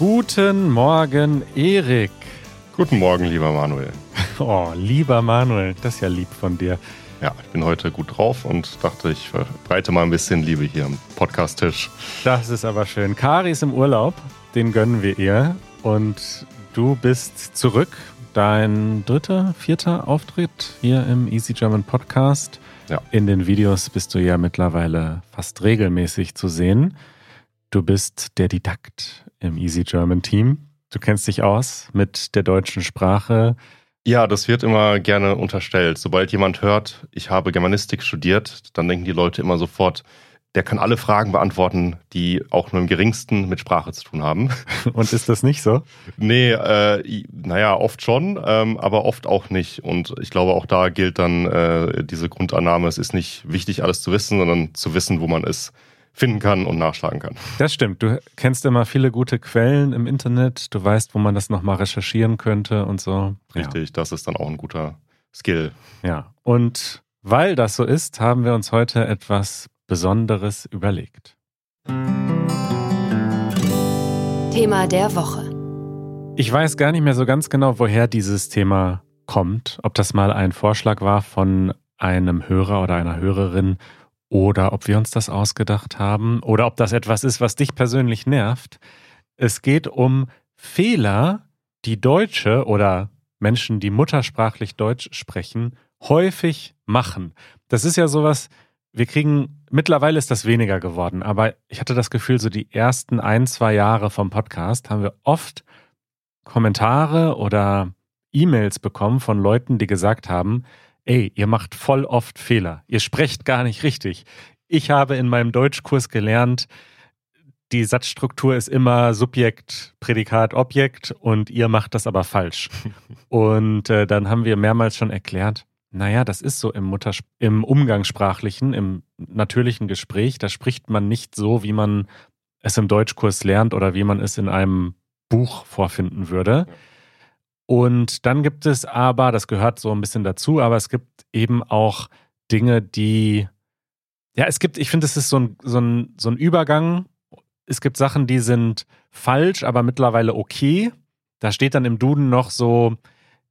Guten Morgen, Erik. Guten Morgen, lieber Manuel. Oh, lieber Manuel, das ist ja lieb von dir. Ja, ich bin heute gut drauf und dachte, ich verbreite mal ein bisschen Liebe hier am Podcast-Tisch. Das ist aber schön. Kari ist im Urlaub, den gönnen wir ihr. Und du bist zurück. Dein dritter, vierter Auftritt hier im Easy German Podcast. Ja. In den Videos bist du ja mittlerweile fast regelmäßig zu sehen. Du bist der Didakt im Easy German Team. Du kennst dich aus mit der deutschen Sprache. Ja, das wird immer gerne unterstellt. Sobald jemand hört, ich habe Germanistik studiert, dann denken die Leute immer sofort, der kann alle Fragen beantworten, die auch nur im geringsten mit Sprache zu tun haben. Und ist das nicht so? nee, äh, naja, oft schon, ähm, aber oft auch nicht. Und ich glaube, auch da gilt dann äh, diese Grundannahme, es ist nicht wichtig, alles zu wissen, sondern zu wissen, wo man ist finden kann und nachschlagen kann. Das stimmt. Du kennst immer viele gute Quellen im Internet. Du weißt, wo man das nochmal recherchieren könnte und so. Richtig, ja. das ist dann auch ein guter Skill. Ja, und weil das so ist, haben wir uns heute etwas Besonderes überlegt. Thema der Woche. Ich weiß gar nicht mehr so ganz genau, woher dieses Thema kommt. Ob das mal ein Vorschlag war von einem Hörer oder einer Hörerin oder ob wir uns das ausgedacht haben oder ob das etwas ist, was dich persönlich nervt. Es geht um Fehler, die Deutsche oder Menschen, die muttersprachlich Deutsch sprechen, häufig machen. Das ist ja sowas, wir kriegen, mittlerweile ist das weniger geworden, aber ich hatte das Gefühl, so die ersten ein, zwei Jahre vom Podcast haben wir oft Kommentare oder E-Mails bekommen von Leuten, die gesagt haben, ey, ihr macht voll oft Fehler. Ihr sprecht gar nicht richtig. Ich habe in meinem Deutschkurs gelernt, die Satzstruktur ist immer Subjekt, Prädikat, Objekt und ihr macht das aber falsch. und äh, dann haben wir mehrmals schon erklärt, naja, das ist so im, Mutters im Umgangssprachlichen, im natürlichen Gespräch. Da spricht man nicht so, wie man es im Deutschkurs lernt oder wie man es in einem Buch vorfinden würde. Ja. Und dann gibt es aber, das gehört so ein bisschen dazu, aber es gibt eben auch Dinge, die, ja, es gibt, ich finde, es ist so ein, so, ein, so ein Übergang. Es gibt Sachen, die sind falsch, aber mittlerweile okay. Da steht dann im Duden noch so,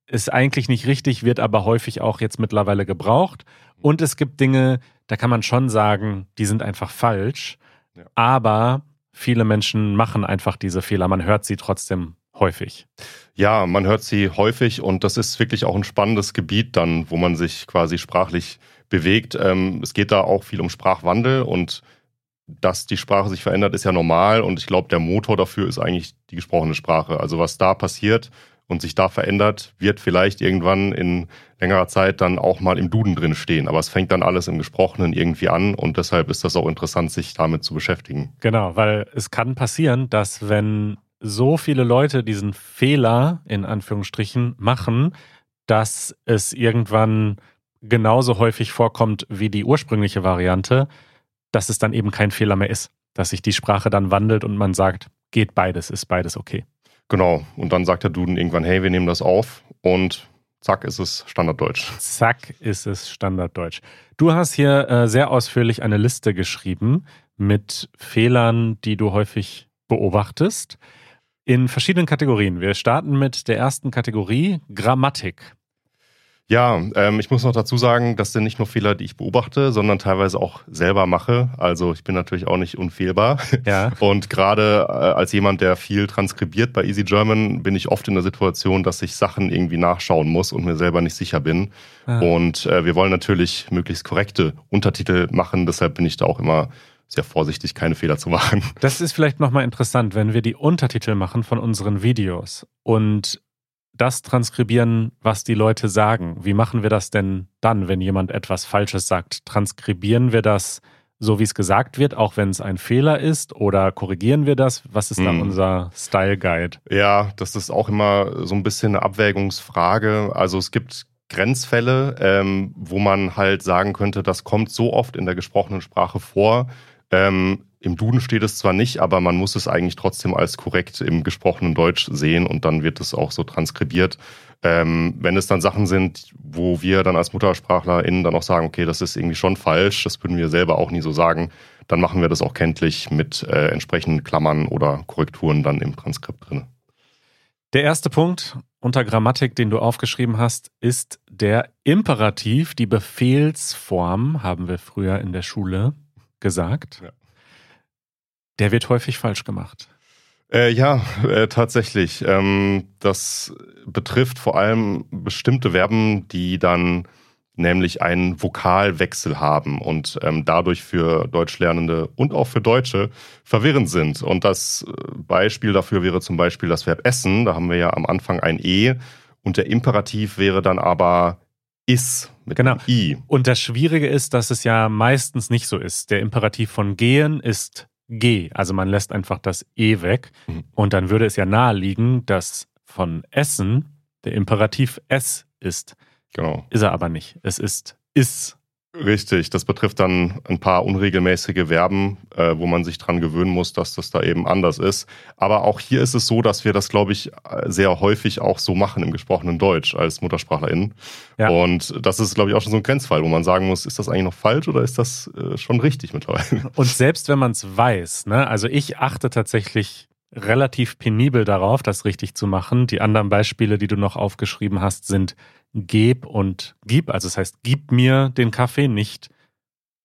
ist eigentlich nicht richtig, wird aber häufig auch jetzt mittlerweile gebraucht. Und es gibt Dinge, da kann man schon sagen, die sind einfach falsch. Ja. Aber viele Menschen machen einfach diese Fehler. Man hört sie trotzdem häufig. Ja, man hört sie häufig und das ist wirklich auch ein spannendes Gebiet dann, wo man sich quasi sprachlich bewegt. Ähm, es geht da auch viel um Sprachwandel und dass die Sprache sich verändert, ist ja normal und ich glaube, der Motor dafür ist eigentlich die gesprochene Sprache. Also was da passiert und sich da verändert, wird vielleicht irgendwann in längerer Zeit dann auch mal im Duden drin stehen. Aber es fängt dann alles im Gesprochenen irgendwie an und deshalb ist das auch interessant, sich damit zu beschäftigen. Genau, weil es kann passieren, dass wenn so viele Leute diesen Fehler in Anführungsstrichen machen, dass es irgendwann genauso häufig vorkommt wie die ursprüngliche Variante, dass es dann eben kein Fehler mehr ist, dass sich die Sprache dann wandelt und man sagt, geht beides, ist beides okay. Genau, und dann sagt der Duden irgendwann, hey, wir nehmen das auf und zack ist es Standarddeutsch. Zack ist es Standarddeutsch. Du hast hier äh, sehr ausführlich eine Liste geschrieben mit Fehlern, die du häufig beobachtest in verschiedenen Kategorien. Wir starten mit der ersten Kategorie Grammatik. Ja, ähm, ich muss noch dazu sagen, das sind nicht nur Fehler, die ich beobachte, sondern teilweise auch selber mache. Also ich bin natürlich auch nicht unfehlbar. Ja. Und gerade äh, als jemand, der viel transkribiert bei Easy German, bin ich oft in der Situation, dass ich Sachen irgendwie nachschauen muss und mir selber nicht sicher bin. Ah. Und äh, wir wollen natürlich möglichst korrekte Untertitel machen. Deshalb bin ich da auch immer sehr vorsichtig, keine Fehler zu machen. Das ist vielleicht nochmal interessant, wenn wir die Untertitel machen von unseren Videos und das transkribieren, was die Leute sagen. Wie machen wir das denn dann, wenn jemand etwas Falsches sagt? Transkribieren wir das so, wie es gesagt wird, auch wenn es ein Fehler ist? Oder korrigieren wir das? Was ist da hm. unser Style Guide? Ja, das ist auch immer so ein bisschen eine Abwägungsfrage. Also es gibt Grenzfälle, ähm, wo man halt sagen könnte, das kommt so oft in der gesprochenen Sprache vor, ähm, Im Duden steht es zwar nicht, aber man muss es eigentlich trotzdem als korrekt im gesprochenen Deutsch sehen und dann wird es auch so transkribiert. Ähm, wenn es dann Sachen sind, wo wir dann als MuttersprachlerInnen dann auch sagen, okay, das ist irgendwie schon falsch, das würden wir selber auch nie so sagen, dann machen wir das auch kenntlich mit äh, entsprechenden Klammern oder Korrekturen dann im Transkript drin. Der erste Punkt unter Grammatik, den du aufgeschrieben hast, ist der Imperativ, die Befehlsform, haben wir früher in der Schule gesagt. Ja. Der wird häufig falsch gemacht. Äh, ja, äh, tatsächlich. Ähm, das betrifft vor allem bestimmte Verben, die dann nämlich einen Vokalwechsel haben und ähm, dadurch für Deutschlernende und auch für Deutsche verwirrend sind. Und das äh, Beispiel dafür wäre zum Beispiel das Verb essen. Da haben wir ja am Anfang ein E und der Imperativ wäre dann aber is mit genau. I. Und das Schwierige ist, dass es ja meistens nicht so ist. Der Imperativ von gehen ist G. Also man lässt einfach das E weg. Mhm. Und dann würde es ja naheliegen, dass von Essen der Imperativ S ist. Genau. Ist er aber nicht. Es ist is. Richtig, das betrifft dann ein paar unregelmäßige Verben, äh, wo man sich dran gewöhnen muss, dass das da eben anders ist. Aber auch hier ist es so, dass wir das, glaube ich, sehr häufig auch so machen im gesprochenen Deutsch als MuttersprachlerInnen. Ja. Und das ist, glaube ich, auch schon so ein Grenzfall, wo man sagen muss, ist das eigentlich noch falsch oder ist das äh, schon richtig mittlerweile? Und selbst wenn man es weiß, ne, also ich achte tatsächlich relativ penibel darauf, das richtig zu machen. Die anderen Beispiele, die du noch aufgeschrieben hast, sind geb und gib. Also das heißt, gib mir den Kaffee, nicht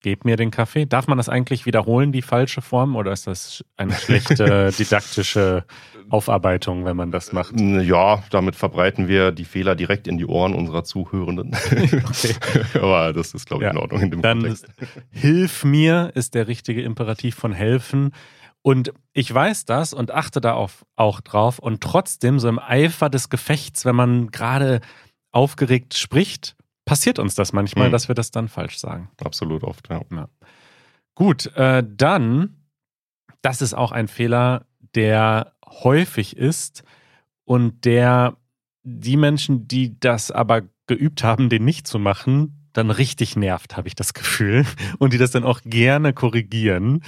gib mir den Kaffee. Darf man das eigentlich wiederholen, die falsche Form, oder ist das eine schlechte didaktische Aufarbeitung, wenn man das macht? Ja, damit verbreiten wir die Fehler direkt in die Ohren unserer Zuhörenden. Okay. Aber das ist, glaube ich, ja. in Ordnung in dem Dann Kontext. Hilf mir ist der richtige Imperativ von helfen. Und ich weiß das und achte da auf, auch drauf. Und trotzdem, so im Eifer des Gefechts, wenn man gerade aufgeregt spricht, passiert uns das manchmal, mhm. dass wir das dann falsch sagen. Absolut oft, ja. ja. Gut, äh, dann, das ist auch ein Fehler, der häufig ist und der die Menschen, die das aber geübt haben, den nicht zu machen, dann richtig nervt, habe ich das Gefühl. Und die das dann auch gerne korrigieren.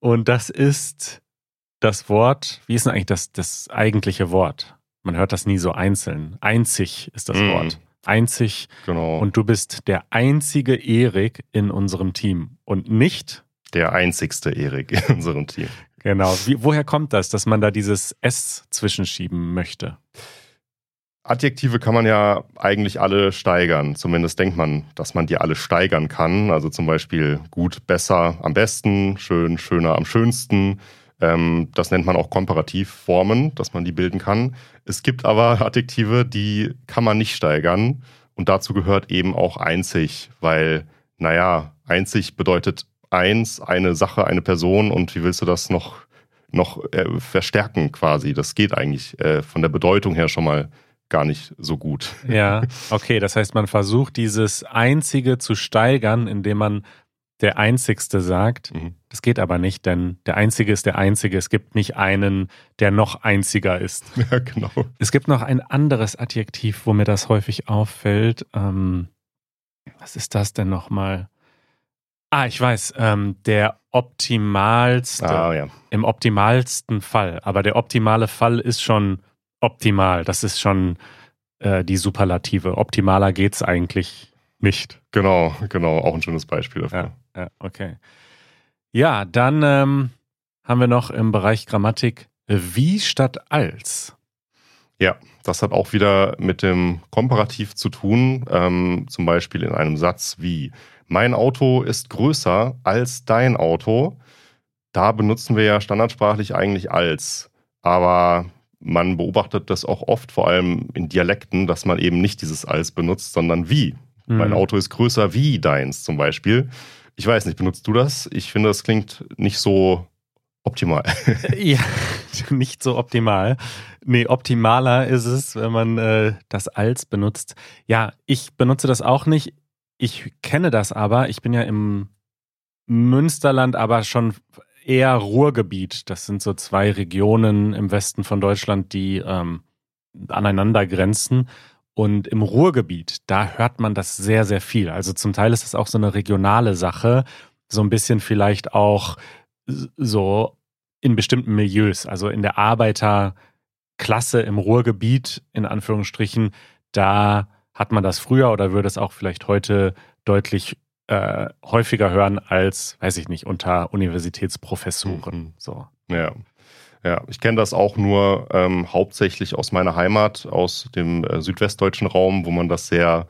Und das ist das Wort, wie ist denn eigentlich das, das eigentliche Wort? Man hört das nie so einzeln. Einzig ist das mm. Wort. Einzig. Genau. Und du bist der einzige Erik in unserem Team und nicht der einzigste Erik in unserem Team. Genau. Wie, woher kommt das, dass man da dieses S zwischenschieben möchte? Adjektive kann man ja eigentlich alle steigern. Zumindest denkt man, dass man die alle steigern kann. Also zum Beispiel gut, besser, am besten, schön, schöner, am schönsten. Ähm, das nennt man auch Komparativformen, dass man die bilden kann. Es gibt aber Adjektive, die kann man nicht steigern. Und dazu gehört eben auch einzig, weil, naja, einzig bedeutet eins, eine Sache, eine Person. Und wie willst du das noch, noch äh, verstärken quasi? Das geht eigentlich äh, von der Bedeutung her schon mal gar nicht so gut. Ja, okay. Das heißt, man versucht dieses Einzige zu steigern, indem man der Einzigste sagt. Mhm. Das geht aber nicht, denn der Einzige ist der Einzige. Es gibt nicht einen, der noch einziger ist. Ja, genau. Es gibt noch ein anderes Adjektiv, wo mir das häufig auffällt. Ähm, was ist das denn nochmal? Ah, ich weiß, ähm, der optimalste, ah, ja. im optimalsten Fall. Aber der optimale Fall ist schon optimal. Das ist schon äh, die Superlative. Optimaler geht es eigentlich nicht. Genau, genau. Auch ein schönes Beispiel dafür. Ja. Ja, okay. Ja, dann ähm, haben wir noch im Bereich Grammatik wie statt als. Ja, das hat auch wieder mit dem Komparativ zu tun. Ähm, zum Beispiel in einem Satz wie Mein Auto ist größer als dein Auto. Da benutzen wir ja standardsprachlich eigentlich als. Aber man beobachtet das auch oft, vor allem in Dialekten, dass man eben nicht dieses als benutzt, sondern wie. Mhm. Mein Auto ist größer wie deins zum Beispiel. Ich weiß nicht, benutzt du das? Ich finde, das klingt nicht so optimal. ja, nicht so optimal. Nee, optimaler ist es, wenn man äh, das als benutzt. Ja, ich benutze das auch nicht. Ich kenne das aber. Ich bin ja im Münsterland, aber schon eher Ruhrgebiet. Das sind so zwei Regionen im Westen von Deutschland, die ähm, aneinander grenzen. Und im Ruhrgebiet, da hört man das sehr, sehr viel. Also zum Teil ist es auch so eine regionale Sache, so ein bisschen vielleicht auch so in bestimmten Milieus, also in der Arbeiterklasse im Ruhrgebiet, in Anführungsstrichen, da hat man das früher oder würde es auch vielleicht heute deutlich äh, häufiger hören als, weiß ich nicht, unter Universitätsprofessoren. Mhm. So. Ja. Ja, ich kenne das auch nur ähm, hauptsächlich aus meiner Heimat, aus dem äh, südwestdeutschen Raum, wo man das sehr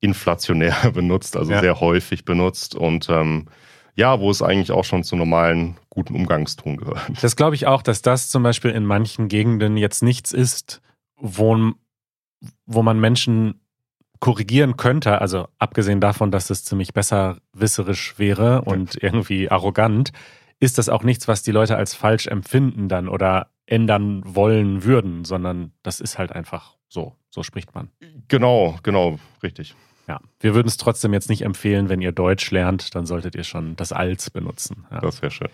inflationär benutzt, also Ja. sehr häufig benutzt und ähm, ja, wo es eigentlich auch schon zu normalen, guten Umgangston gehört. Das glaube ich auch, dass das zum Beispiel in manchen Gegenden jetzt nichts ist, wo, wo man Menschen korrigieren könnte, also abgesehen davon, dass es ziemlich besserwisserisch wäre und irgendwie arrogant, ist das auch nichts, was die Leute als falsch empfinden dann oder ändern wollen würden, sondern das ist halt einfach so. So spricht man. Genau, genau, richtig. Ja. Wir würden es trotzdem jetzt nicht empfehlen, wenn ihr Deutsch lernt, dann solltet ihr schon das Als benutzen. Ja. Das wäre schön.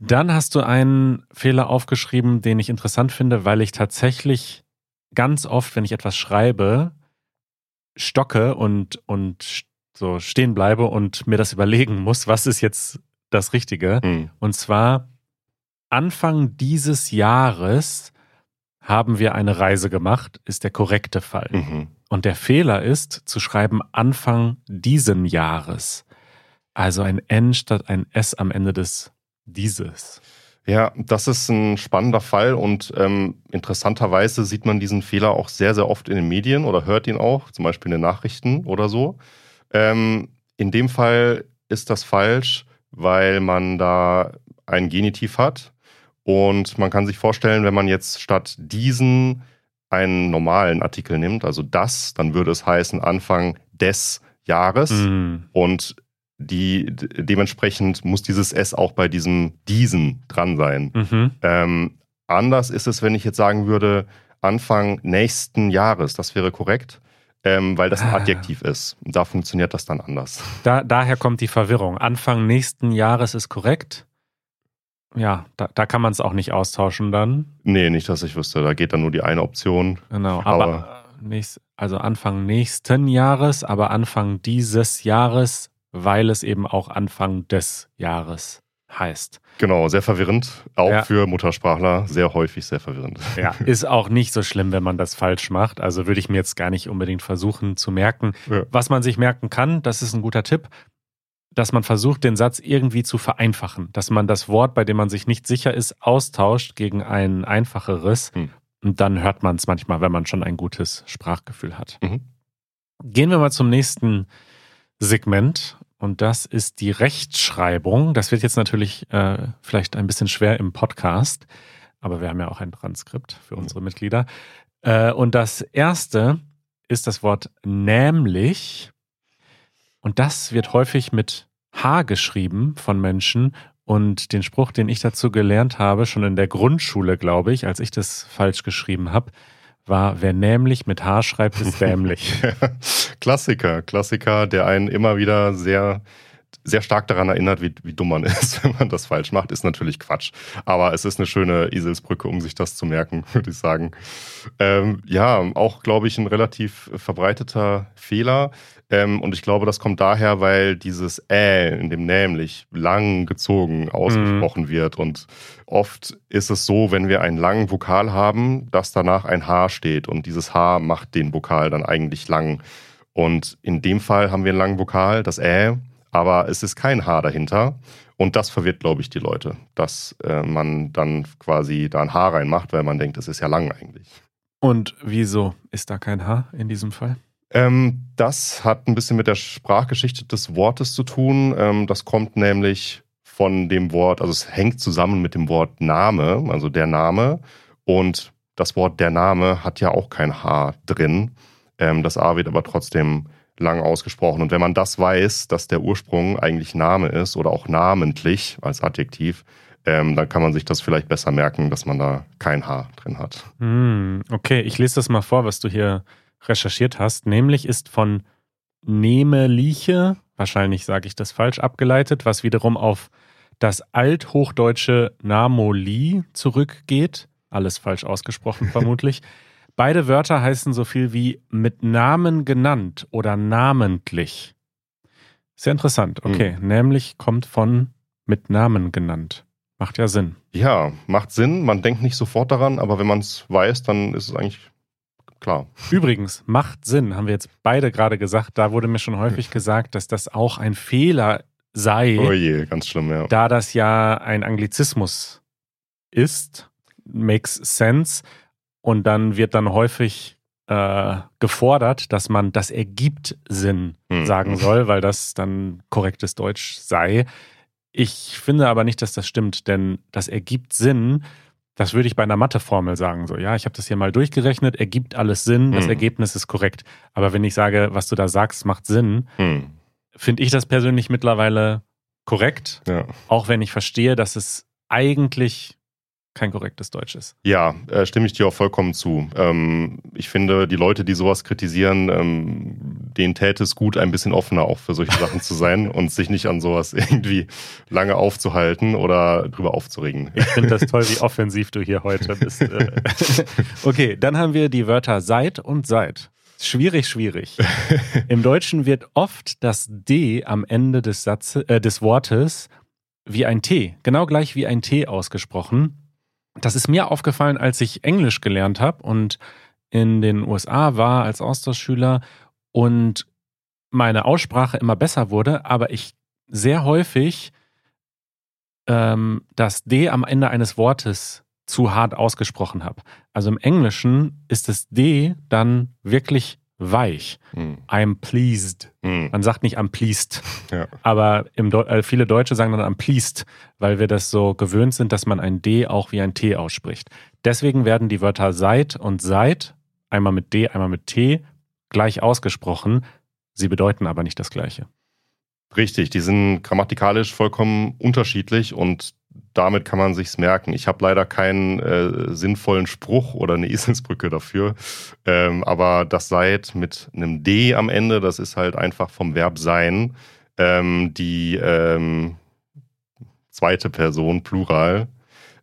Dann hast du einen Fehler aufgeschrieben, den ich interessant finde, weil ich tatsächlich ganz oft, wenn ich etwas schreibe, stocke und, und so stehen bleibe und mir das überlegen muss, was ist jetzt das Richtige. Hm. Und zwar Anfang dieses Jahres haben wir eine Reise gemacht, ist der korrekte Fall. Mhm. Und der Fehler ist zu schreiben Anfang diesen Jahres. Also ein N statt ein S am Ende des dieses. Ja, das ist ein spannender Fall und ähm, interessanterweise sieht man diesen Fehler auch sehr, sehr oft in den Medien oder hört ihn auch, zum Beispiel in den Nachrichten oder so. Ähm, in dem Fall ist das falsch, weil man da ein Genitiv hat und man kann sich vorstellen, wenn man jetzt statt diesen einen normalen Artikel nimmt, also das, dann würde es heißen Anfang des Jahres. Mm. Und die, dementsprechend muss dieses S auch bei diesem diesen dran sein. Mhm. Ähm, anders ist es, wenn ich jetzt sagen würde, Anfang nächsten Jahres, das wäre korrekt, ähm, weil das ein Ah. Adjektiv ist. Da funktioniert das dann anders. Da, daher kommt die Verwirrung. Anfang nächsten Jahres ist korrekt. Ja, da, da kann man es auch nicht austauschen dann. Nee, nicht, dass ich wüsste. Da geht dann nur die eine Option. Genau. Aber, Aber- äh, nächst, also Anfang nächsten Jahres, aber Anfang dieses Jahres, weil es eben auch Anfang des Jahres heißt. Genau, sehr verwirrend. Auch Ja. für Muttersprachler sehr häufig sehr verwirrend. Ja, ist auch nicht so schlimm, wenn man das falsch macht. Also würde ich mir jetzt gar nicht unbedingt versuchen zu merken. Ja. Was man sich merken kann, das ist ein guter Tipp, dass man versucht, den Satz irgendwie zu vereinfachen. Dass man das Wort, bei dem man sich nicht sicher ist, austauscht gegen ein einfacheres. Hm. Und dann hört man es manchmal, wenn man schon ein gutes Sprachgefühl hat. Mhm. Gehen wir mal zum nächsten Segment. Und das ist die Rechtschreibung. Das wird jetzt natürlich äh, vielleicht ein bisschen schwer im Podcast, aber wir haben ja auch ein Transkript für unsere Mitglieder. Äh, und das erste ist das Wort nämlich. Und das wird häufig mit H geschrieben von Menschen. Und den Spruch, den ich dazu gelernt habe, schon in der Grundschule, glaube ich, als ich das falsch geschrieben habe, war, wer nämlich mit H schreibt, ist dämlich. Klassiker, Klassiker, der einen immer wieder sehr, sehr stark daran erinnert, wie, wie dumm man ist, wenn man das falsch macht, ist natürlich Quatsch. Aber es ist eine schöne Eselsbrücke, um sich das zu merken, würde ich sagen. Ähm, ja, auch, glaube ich, ein relativ verbreiteter Fehler. Ähm, und ich glaube, das kommt daher, weil dieses Äh in dem nämlich lang gezogen ausgesprochen wird. Und oft ist es so, wenn wir einen langen Vokal haben, dass danach ein H steht. Und dieses H macht den Vokal dann eigentlich lang. Und in dem Fall haben wir einen langen Vokal, das Ä, aber es ist kein H dahinter. Und das verwirrt, glaube ich, die Leute, dass äh, man dann quasi da ein H reinmacht, weil man denkt, es ist ja lang eigentlich. Und wieso ist da kein H in diesem Fall? Ähm, das hat ein bisschen mit der Sprachgeschichte des Wortes zu tun. Ähm, das kommt nämlich von dem Wort, also es hängt zusammen mit dem Wort Name, also der Name. Und das Wort der Name hat ja auch kein H drin. Ähm, das A wird aber trotzdem lang ausgesprochen. Und wenn man das weiß, dass der Ursprung eigentlich Name ist oder auch namentlich als Adjektiv, ähm, dann kann man sich das vielleicht besser merken, dass man da kein H drin hat. Hm, okay, ich lese das mal vor, was du hier recherchiert hast. Nämlich ist von Nemeliche, wahrscheinlich sage ich das falsch, abgeleitet, was wiederum auf das althochdeutsche Namoli zurückgeht. Alles falsch ausgesprochen vermutlich. Beide Wörter heißen so viel wie mit Namen genannt oder namentlich. Sehr interessant. Okay, nämlich kommt von mit Namen genannt. Macht ja Sinn. Ja, macht Sinn. Man denkt nicht sofort daran, aber wenn man es weiß, dann ist es eigentlich klar. Übrigens, macht Sinn, haben wir jetzt beide gerade gesagt. Da wurde mir schon häufig gesagt, dass das auch ein Fehler sei. Oh je, ganz schlimm, ja. Da das ja ein Anglizismus ist, makes sense. Und dann wird dann häufig äh, gefordert, dass man das ergibt Sinn Hm. sagen soll, weil das dann korrektes Deutsch sei. Ich finde aber nicht, dass das stimmt, denn das ergibt Sinn. Das würde ich bei einer Matheformel sagen. So, ja, ich habe das hier mal durchgerechnet, ergibt alles Sinn, das Hm. Ergebnis ist korrekt. Aber wenn ich sage, was du da sagst, macht Sinn, Hm. finde ich das persönlich mittlerweile korrekt, Ja. auch wenn ich verstehe, dass es eigentlich kein korrektes Deutsch ist. Ja, äh, stimme ich dir auch vollkommen zu. Ähm, ich finde, die Leute, die sowas kritisieren, ähm, denen täte es gut, ein bisschen offener auch für solche Sachen zu sein und sich nicht an sowas irgendwie lange aufzuhalten oder drüber aufzuregen. Ich finde das toll, wie offensiv du hier heute bist. Äh, okay, dann haben wir die Wörter seit und seit. Schwierig, schwierig. Im Deutschen wird oft das D am Ende des, Satzes, äh, des Wortes wie ein T, genau gleich wie ein T ausgesprochen. Das ist mir aufgefallen, als ich Englisch gelernt habe und in den USA war als Austauschschüler und meine Aussprache immer besser wurde, aber ich sehr häufig ähm, das D am Ende eines Wortes zu hart ausgesprochen habe. Also im Englischen ist das D dann wirklich weich. Hm. I'm pleased. Hm. Man sagt nicht I'm pleased, Ja. aber Deu äh, viele Deutsche sagen dann I'm pleased, weil wir das so gewöhnt sind, dass man ein D auch wie ein T ausspricht. Deswegen werden die Wörter seit und seit, einmal mit D, einmal mit T, gleich ausgesprochen. Sie bedeuten aber nicht das Gleiche. Richtig, die sind grammatikalisch vollkommen unterschiedlich und damit kann man sich's merken. Ich habe leider keinen äh, sinnvollen Spruch oder eine Eselsbrücke dafür, ähm, aber das seit mit einem D am Ende, das ist halt einfach vom Verb sein ähm, die ähm, zweite Person, Plural,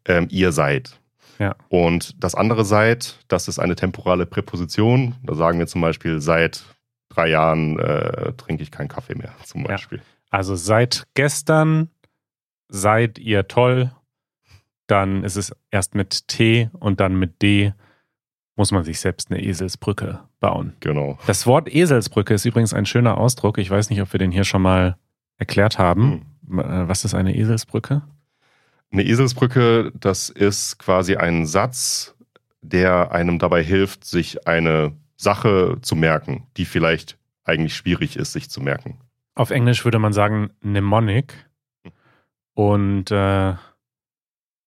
ähm, ihr seid. Ja. Und das andere seid, das ist eine temporale Präposition. Da sagen wir zum Beispiel seit drei Jahren äh, trinke ich keinen Kaffee mehr, zum Ja. Beispiel. Also seit gestern seid ihr toll, dann ist es erst mit T und dann mit D muss man sich selbst eine Eselsbrücke bauen. Genau. Das Wort Eselsbrücke ist übrigens ein schöner Ausdruck. Ich weiß nicht, ob wir den hier schon mal erklärt haben. Äh, Was ist eine Eselsbrücke? Eine Eselsbrücke, das ist quasi ein Satz, der einem dabei hilft, sich eine Sache zu merken, die vielleicht eigentlich schwierig ist, sich zu merken. Auf Englisch würde man sagen Mnemonic. Und äh,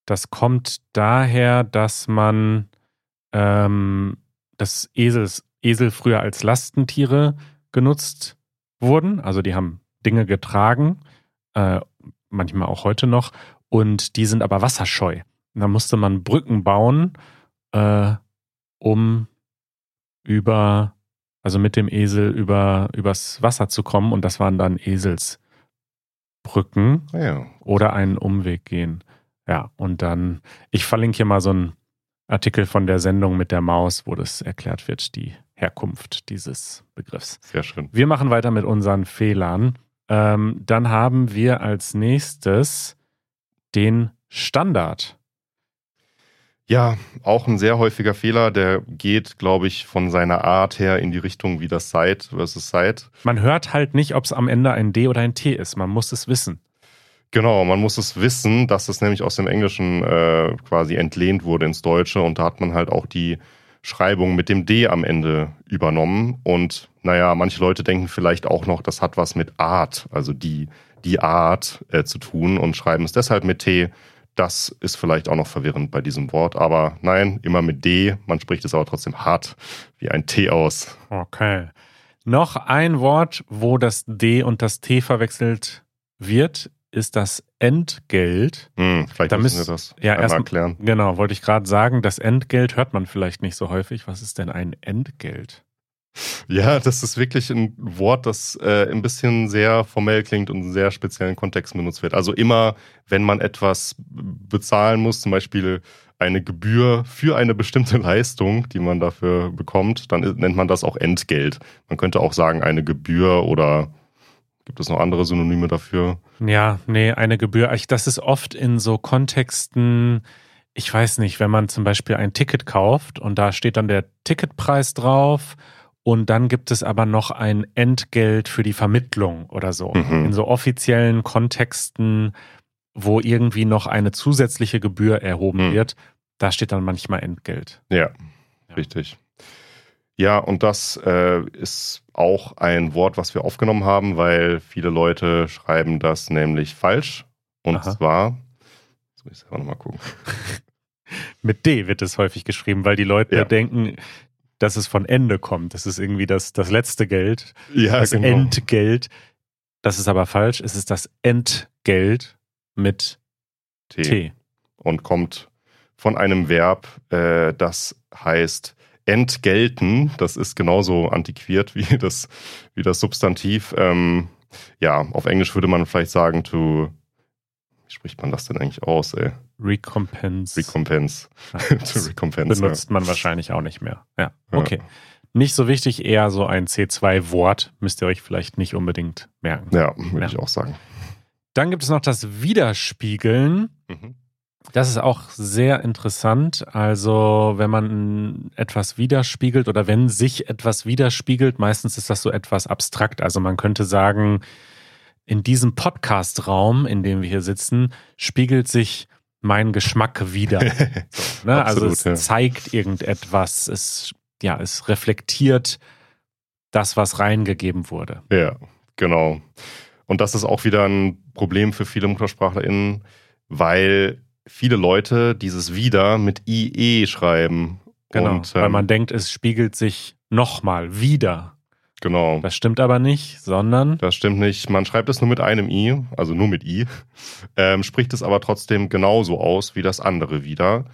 das kommt daher, dass man ähm, das Esels, Esel früher als Lastentiere genutzt wurden. Also die haben Dinge getragen, äh, manchmal auch heute noch. Und die sind aber wasserscheu. Da musste man Brücken bauen, äh, um über, also mit dem Esel über, übers Wasser zu kommen. Und das waren dann Eselsbrücken Ah Ja, oder einen Umweg gehen. Ja, und dann, ich verlinke hier mal so einen Artikel von der Sendung mit der Maus, wo das erklärt wird, die Herkunft dieses Begriffs. sehr schön. Wir machen weiter mit unseren Fehlern. Ähm, dann haben wir als nächstes den Standard. Ja, auch ein sehr häufiger Fehler, der geht, glaube ich, von seiner Art her in die Richtung wie das Seit versus Seit. Man hört halt nicht, ob es am Ende ein D oder ein T ist. Man muss es wissen. Genau, man muss es wissen, dass es nämlich aus dem Englischen äh, quasi entlehnt wurde ins Deutsche und da hat man halt auch die Schreibung mit dem D am Ende übernommen. Und naja, manche Leute denken vielleicht auch noch, das hat was mit Art, also die, die Art äh, zu tun und schreiben es deshalb mit T. Das ist vielleicht auch noch verwirrend bei diesem Wort, aber nein, immer mit D. Man spricht es aber trotzdem hart wie ein T aus. Okay. Noch ein Wort, wo das D und das T verwechselt wird, ist das Entgelt. Hm, vielleicht Da müssen wir das ja, einmal erst- erklären. Genau, wollte ich gerade sagen, das Entgelt hört man vielleicht nicht so häufig. Was ist denn ein Entgelt? Ja, das ist wirklich ein Wort, das äh, ein bisschen sehr formell klingt und in sehr speziellen Kontexten benutzt wird. Also immer, wenn man etwas bezahlen muss, zum Beispiel eine Gebühr für eine bestimmte Leistung, die man dafür bekommt, dann nennt man das auch Entgelt. Man könnte auch sagen eine Gebühr oder gibt es noch andere Synonyme dafür? Ja, nee, eine Gebühr. Das ist oft in so Kontexten, ich weiß nicht, wenn man zum Beispiel ein Ticket kauft und da steht dann der Ticketpreis drauf und dann gibt es aber noch ein Entgelt für die Vermittlung oder so. Mhm. In so offiziellen Kontexten, wo irgendwie noch eine zusätzliche Gebühr erhoben Mhm. wird, da steht dann manchmal Entgelt. Ja, Ja. richtig. Ja, und das äh, ist auch ein Wort, was wir aufgenommen haben, weil viele Leute schreiben das nämlich falsch. Und Aha. zwar, jetzt muss ich selber nochmal gucken. Mit D wird es häufig geschrieben, weil die Leute Ja. denken, dass es von Ende kommt. Das ist irgendwie das, das letzte Geld, Ja, das Entgelt. Das ist aber falsch. Es ist das Entgelt mit T. T. Und kommt von einem Verb, äh, das heißt entgelten. Das ist genauso antiquiert wie das, wie das Substantiv. Ähm, ja, auf Englisch würde man vielleicht sagen to, wie spricht man das denn eigentlich aus, ey? Recompense. Recompense. Recompense. benutzt man wahrscheinlich auch nicht mehr. Ja, Ja. okay. Nicht so wichtig, eher so ein C2-Wort. Müsst ihr euch vielleicht nicht unbedingt merken. Ja, würde Ja. ich auch sagen. Dann gibt es noch das Widerspiegeln. Mhm. Das ist auch sehr interessant. Also, wenn man etwas widerspiegelt oder wenn sich etwas widerspiegelt, meistens ist das so etwas abstrakt. Also, man könnte sagen, in diesem Podcast-Raum, in dem wir hier sitzen, spiegelt sich mein Geschmack wieder. So, ne? also, Absolut, es ja. zeigt irgendetwas. Es, ja, es reflektiert das, was reingegeben wurde. Ja, genau. Und das ist auch wieder ein Problem für viele MuttersprachlerInnen, weil viele Leute dieses wieder mit IE schreiben. Genau. Und, weil ähm, man denkt, es spiegelt sich nochmal wieder. Genau. Das stimmt aber nicht, sondern Das stimmt nicht. Man schreibt es nur mit einem I, also nur mit I, ähm, spricht es aber trotzdem genauso aus wie das andere wieder.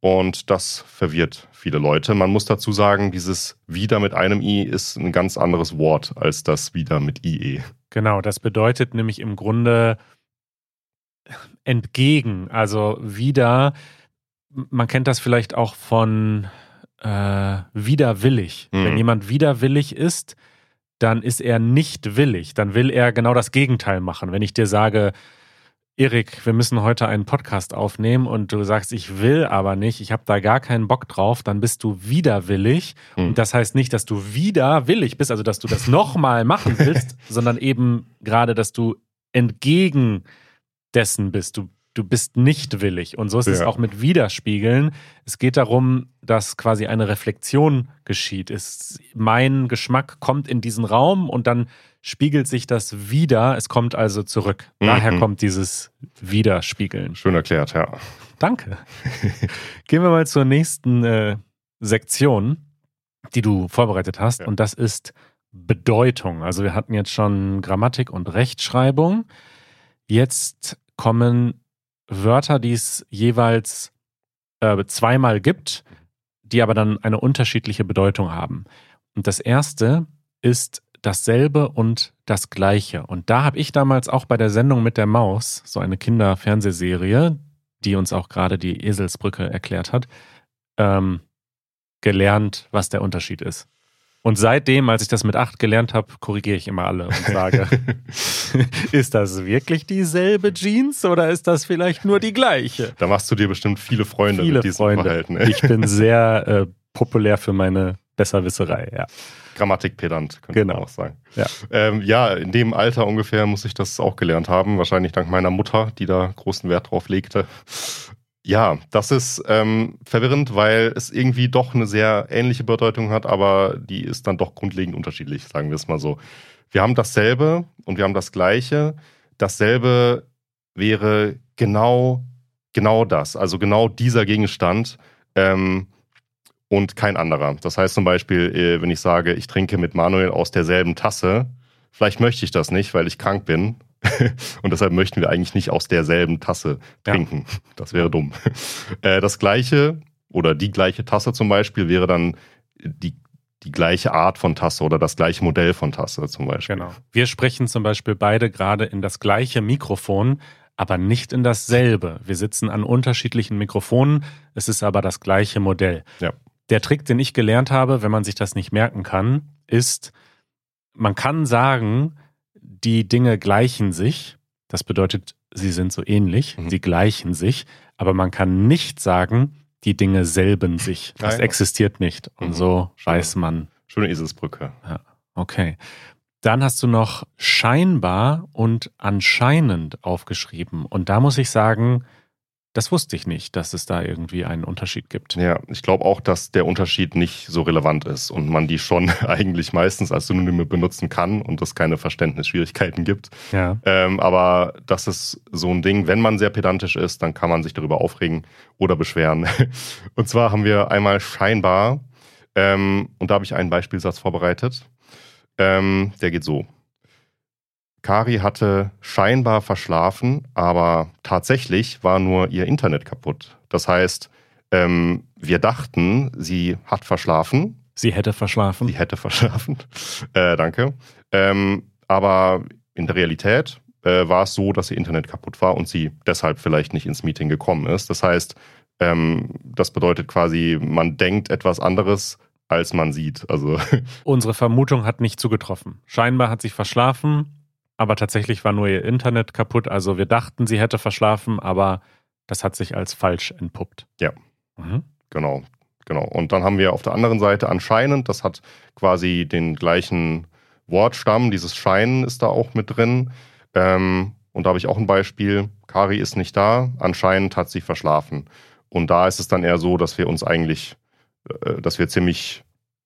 Und das verwirrt viele Leute. Man muss dazu sagen, dieses wieder mit einem I ist ein ganz anderes Wort als das wieder mit IE. Genau, das bedeutet nämlich im Grunde entgegen. Also wieder, man kennt das vielleicht auch von äh, widerwillig. Mhm. Wenn jemand widerwillig ist, dann ist er nicht willig. Dann will er genau das Gegenteil machen. Wenn ich dir sage, Erik, wir müssen heute einen Podcast aufnehmen und du sagst, ich will aber nicht, ich habe da gar keinen Bock drauf, dann bist du widerwillig. Mhm. Und das heißt nicht, dass du widerwillig bist, also dass du das nochmal machen willst, sondern eben gerade, dass du entgegen dessen bist. Du, du bist nicht willig. Und so ist es Ja. auch mit Widerspiegeln. Es geht darum, dass quasi eine Reflexion geschieht. Es, mein Geschmack kommt in diesen Raum und dann spiegelt sich das wieder. Es kommt also zurück. Daher Mhm. kommt dieses Widerspiegeln. Schön erklärt, ja. Danke. Gehen wir mal zur nächsten äh, Sektion, die du vorbereitet hast. Ja. Und das ist Bedeutung. Also wir hatten jetzt schon Grammatik und Rechtschreibung. Jetzt kommen Wörter, die es jeweils äh, zweimal gibt, die aber dann eine unterschiedliche Bedeutung haben. Und das erste ist dasselbe und das gleiche. Und da habe ich damals auch bei der Sendung mit der Maus, so eine Kinderfernsehserie, die uns auch gerade die Eselsbrücke erklärt hat, ähm, gelernt, was der Unterschied ist. Und seitdem, als ich das mit acht gelernt habe, korrigiere ich immer alle und sage, ist das wirklich dieselbe Jeans oder ist das vielleicht nur die gleiche? da machst du dir bestimmt viele Freunde Viele mit diesem Freunde. Verhalten. Ich bin sehr äh, populär für meine Besserwisserei, ja. Grammatikpedant, könnte Genau. man auch sagen. Ja. Ähm, ja, in dem Alter ungefähr muss ich das auch gelernt haben. Wahrscheinlich dank meiner Mutter, die da großen Wert drauf legte. Ja, das ist ähm, verwirrend, weil es irgendwie doch eine sehr ähnliche Bedeutung hat, aber die ist dann doch grundlegend unterschiedlich, sagen wir es mal so. Wir haben dasselbe und wir haben das gleiche. Dasselbe wäre genau, genau das, also genau dieser Gegenstand. Ähm, und kein anderer. Das heißt zum Beispiel, äh, wenn ich sage, ich trinke mit Manuel aus derselben Tasse, vielleicht möchte ich das nicht, weil ich krank bin. Und deshalb möchten wir eigentlich nicht aus derselben Tasse Ja. trinken. Das wäre dumm. Äh, Das gleiche oder die gleiche Tasse zum Beispiel wäre dann die, die gleiche Art von Tasse oder das gleiche Modell von Tasse zum Beispiel. Genau. Wir sprechen zum Beispiel beide gerade in das gleiche Mikrofon, aber nicht in dasselbe. Wir sitzen an unterschiedlichen Mikrofonen, es ist aber das gleiche Modell. Ja. Der Trick, den ich gelernt habe, wenn man sich das nicht merken kann, ist, man kann sagen, die Dinge gleichen sich. Das bedeutet, sie sind so ähnlich, mhm. sie gleichen sich, aber man kann nicht sagen, die Dinge selben sich. Das Nein. existiert nicht. Und mhm. so Schöne, weiß man. Schöne Eselsbrücke. Ja, okay. Dann hast du noch scheinbar und anscheinend aufgeschrieben. Und da muss ich sagen, das wusste ich nicht, dass es da irgendwie einen Unterschied gibt. Ja, ich glaube auch, dass der Unterschied nicht so relevant ist und man die schon eigentlich meistens als Synonyme benutzen kann und es keine Verständnisschwierigkeiten gibt. Ja. Ähm, aber das ist so ein Ding, wenn man sehr pedantisch ist, dann kann man sich darüber aufregen oder beschweren. Und zwar haben wir einmal scheinbar, ähm, und da habe ich einen Beispielsatz vorbereitet, ähm, der geht so. Kari hatte scheinbar verschlafen, aber tatsächlich war nur ihr Internet kaputt. Das heißt, ähm, wir dachten, sie hat verschlafen. Sie hätte verschlafen. Sie hätte verschlafen. Äh, danke. Ähm, aber in der Realität äh, war es so, dass ihr Internet kaputt war und sie deshalb vielleicht nicht ins Meeting gekommen ist. Das heißt, ähm, das bedeutet quasi, man denkt etwas anderes, als man sieht. Also unsere Vermutung hat nicht zugetroffen. Scheinbar hat sie verschlafen aber tatsächlich war nur ihr Internet kaputt. Also wir dachten, sie hätte verschlafen, aber das hat sich als falsch entpuppt. Ja, mhm. genau, genau. Und dann haben wir auf der anderen Seite anscheinend, das hat quasi den gleichen Wortstamm, dieses Scheinen ist da auch mit drin. Ähm, und da habe ich auch ein Beispiel. Kari ist nicht da, anscheinend hat sie verschlafen. Und da ist es dann eher so, dass wir uns eigentlich, äh, dass wir ziemlich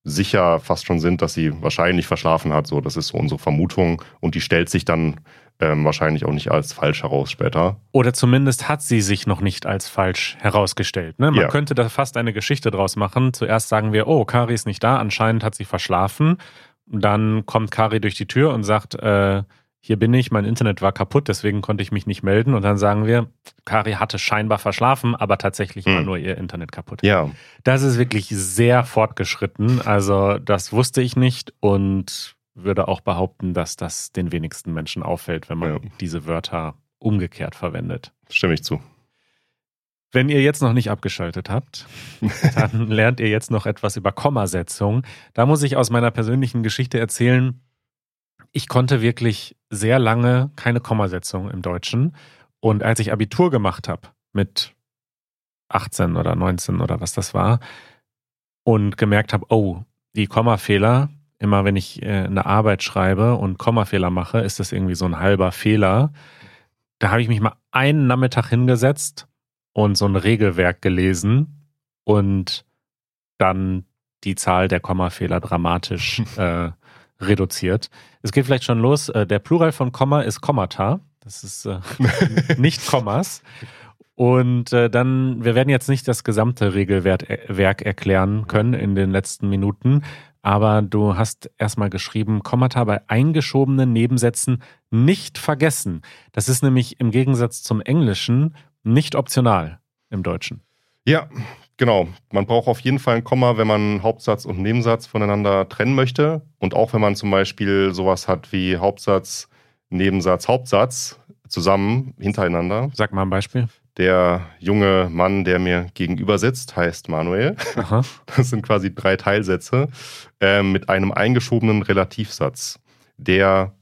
sicher fast schon sind, dass sie wahrscheinlich verschlafen hat. So, das ist so unsere Vermutung und die stellt sich dann ähm, wahrscheinlich auch nicht als falsch heraus später. Oder zumindest hat sie sich noch nicht als falsch herausgestellt. Ne? Man ja. könnte da fast eine Geschichte draus machen. Zuerst sagen wir, oh, Kari ist nicht da, anscheinend hat sie verschlafen. Dann kommt Kari durch die Tür und sagt, äh, hier bin ich, mein Internet war kaputt, deswegen konnte ich mich nicht melden. Und dann sagen wir, Kari hatte scheinbar verschlafen, aber tatsächlich war hm. nur ihr Internet kaputt. Ja. Das ist wirklich sehr fortgeschritten. Also das wusste ich nicht und würde auch behaupten, dass das den wenigsten Menschen auffällt, wenn man ja. diese Wörter umgekehrt verwendet. Stimme ich zu. Wenn ihr jetzt noch nicht abgeschaltet habt, dann lernt ihr jetzt noch etwas über Kommasetzung. Da muss ich aus meiner persönlichen Geschichte erzählen, ich konnte wirklich sehr lange keine Kommasetzung im Deutschen. Und als ich Abitur gemacht habe, mit 18 oder 19 oder was das war, und gemerkt habe, oh, die Kommafehler, immer wenn ich äh, eine Arbeit schreibe und Kommafehler mache, ist das irgendwie so ein halber Fehler. Da habe ich mich mal einen Nachmittag hingesetzt und so ein Regelwerk gelesen und dann die Zahl der Kommafehler dramatisch äh, reduziert. Es geht vielleicht schon los. Äh, der Plural von Komma ist Kommata. Das ist äh, nicht Kommas. Und äh, dann, wir werden jetzt nicht das gesamte Regelwerk äh, erklären können in den letzten Minuten, aber du hast erstmal geschrieben, Kommata bei eingeschobenen Nebensätzen nicht vergessen. Das ist nämlich im Gegensatz zum Englischen nicht optional im Deutschen. Ja, Genau, man braucht auf jeden Fall ein Komma, wenn man Hauptsatz und Nebensatz voneinander trennen möchte. Und auch wenn man zum Beispiel sowas hat wie Hauptsatz, Nebensatz, Hauptsatz zusammen hintereinander. Sag mal ein Beispiel. Der junge Mann, der mir gegenüber sitzt, heißt Manuel. Aha. Das sind quasi drei Teilsätze äh, mit einem eingeschobenen Relativsatz, der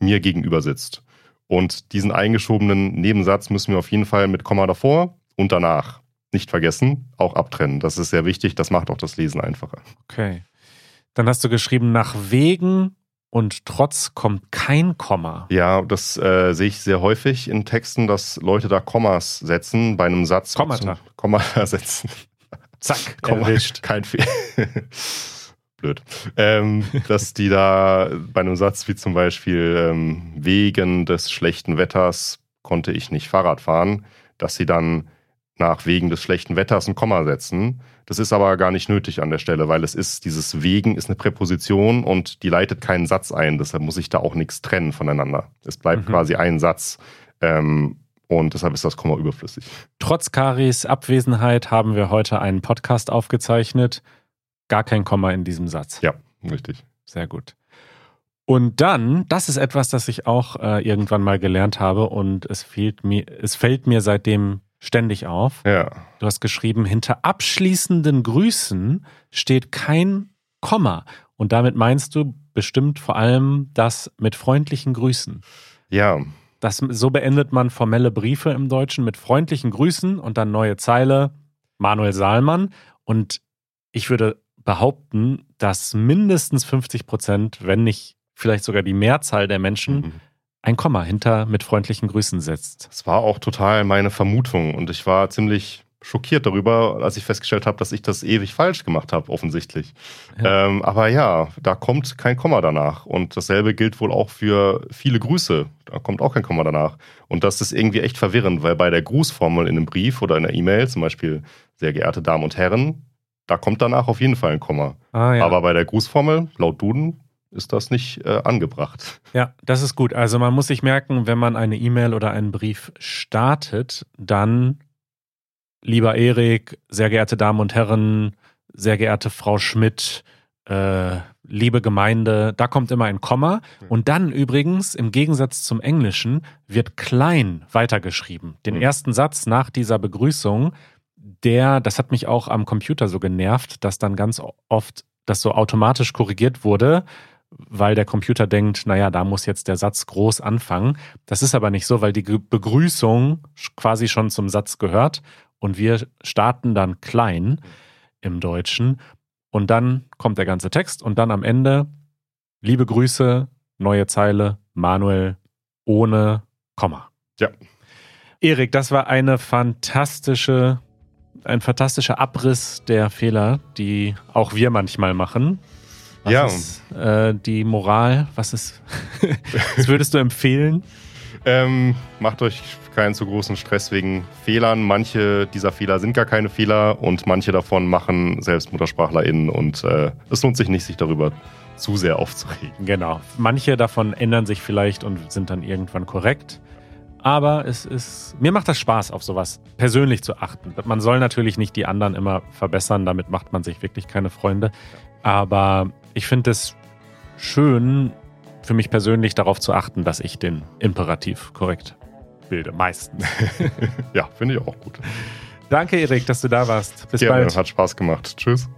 mir gegenüber sitzt. Und diesen eingeschobenen Nebensatz müssen wir auf jeden Fall mit Komma davor und danach nicht vergessen, auch abtrennen. Das ist sehr wichtig, das macht auch das Lesen einfacher. Okay. Dann hast du geschrieben, nach wegen und trotz kommt kein Komma. Ja, das äh, sehe ich sehr häufig in Texten, dass Leute da Kommas setzen bei einem Satz. Kommata. Kommata setzen. Zack, Komma, erwischt. Kein Fehler. Blöd. Ähm, dass die da bei einem Satz wie zum Beispiel ähm, wegen des schlechten Wetters konnte ich nicht Fahrrad fahren, dass sie dann nach wegen des schlechten Wetters ein Komma setzen. Das ist aber gar nicht nötig an der Stelle, weil es ist, dieses wegen ist eine Präposition und die leitet keinen Satz ein. Deshalb muss ich da auch nichts trennen voneinander. Es bleibt mhm. quasi ein Satz. Ähm, und deshalb ist das Komma überflüssig. Trotz Karis Abwesenheit haben wir heute einen Podcast aufgezeichnet. Gar kein Komma in diesem Satz. Ja, richtig. Sehr gut. Und dann, das ist etwas, das ich auch äh, irgendwann mal gelernt habe und es fehlt mir, es fällt mir seitdem ständig auf. Ja. Du hast geschrieben, hinter abschließenden Grüßen steht kein Komma. Und damit meinst du bestimmt vor allem das mit freundlichen Grüßen. Ja, Das, so beendet man formelle Briefe im Deutschen mit freundlichen Grüßen und dann neue Zeile Manuel Saalmann. Und ich würde behaupten, dass mindestens 50 Prozent, wenn nicht vielleicht sogar die Mehrzahl der Menschen, mhm. Ein Komma hinter mit freundlichen Grüßen setzt. Das war auch total meine Vermutung und ich war ziemlich schockiert darüber, als ich festgestellt habe, dass ich das ewig falsch gemacht habe, offensichtlich. Ja. Ähm, aber ja, da kommt kein Komma danach. Und dasselbe gilt wohl auch für viele Grüße. Da kommt auch kein Komma danach. Und das ist irgendwie echt verwirrend, weil bei der Grußformel in einem Brief oder in einer E-Mail, zum Beispiel, sehr geehrte Damen und Herren, da kommt danach auf jeden Fall ein Komma. Ah, ja. Aber bei der Grußformel, laut Duden, ist das nicht äh, angebracht. Ja, das ist gut. Also man muss sich merken, wenn man eine E-Mail oder einen Brief startet, dann lieber Erik, sehr geehrte Damen und Herren, sehr geehrte Frau Schmidt, äh, liebe Gemeinde, da kommt immer ein Komma. Und dann übrigens, im Gegensatz zum Englischen, wird klein weitergeschrieben. Den mhm. ersten Satz nach dieser Begrüßung, der, das hat mich auch am Computer so genervt, dass dann ganz oft das so automatisch korrigiert wurde, weil der Computer denkt, naja, da muss jetzt der Satz groß anfangen. Das ist aber nicht so, weil die Begrüßung quasi schon zum Satz gehört und wir starten dann klein im Deutschen und dann kommt der ganze Text und dann am Ende liebe Grüße, neue Zeile, Manuel ohne Komma. Ja. Erik, das war eine fantastische, ein fantastischer Abriss der Fehler, die auch wir manchmal machen. Was ja. ist äh, die Moral? Was ist, was würdest du empfehlen? Ähm, macht euch keinen zu großen Stress wegen Fehlern. Manche dieser Fehler sind gar keine Fehler und manche davon machen selbst MuttersprachlerInnen und äh, es lohnt sich nicht, sich darüber zu sehr aufzuregen. Genau. Manche davon ändern sich vielleicht und sind dann irgendwann korrekt. Aber es ist, mir macht das Spaß, auf sowas persönlich zu achten. Man soll natürlich nicht die anderen immer verbessern, damit macht man sich wirklich keine Freunde. Aber ich finde es schön, für mich persönlich darauf zu achten, dass ich den Imperativ korrekt bilde. Meistens. ja, finde ich auch gut. Danke, Erik, dass du da warst. Bis Gerne, bald. Hat Spaß gemacht. Tschüss.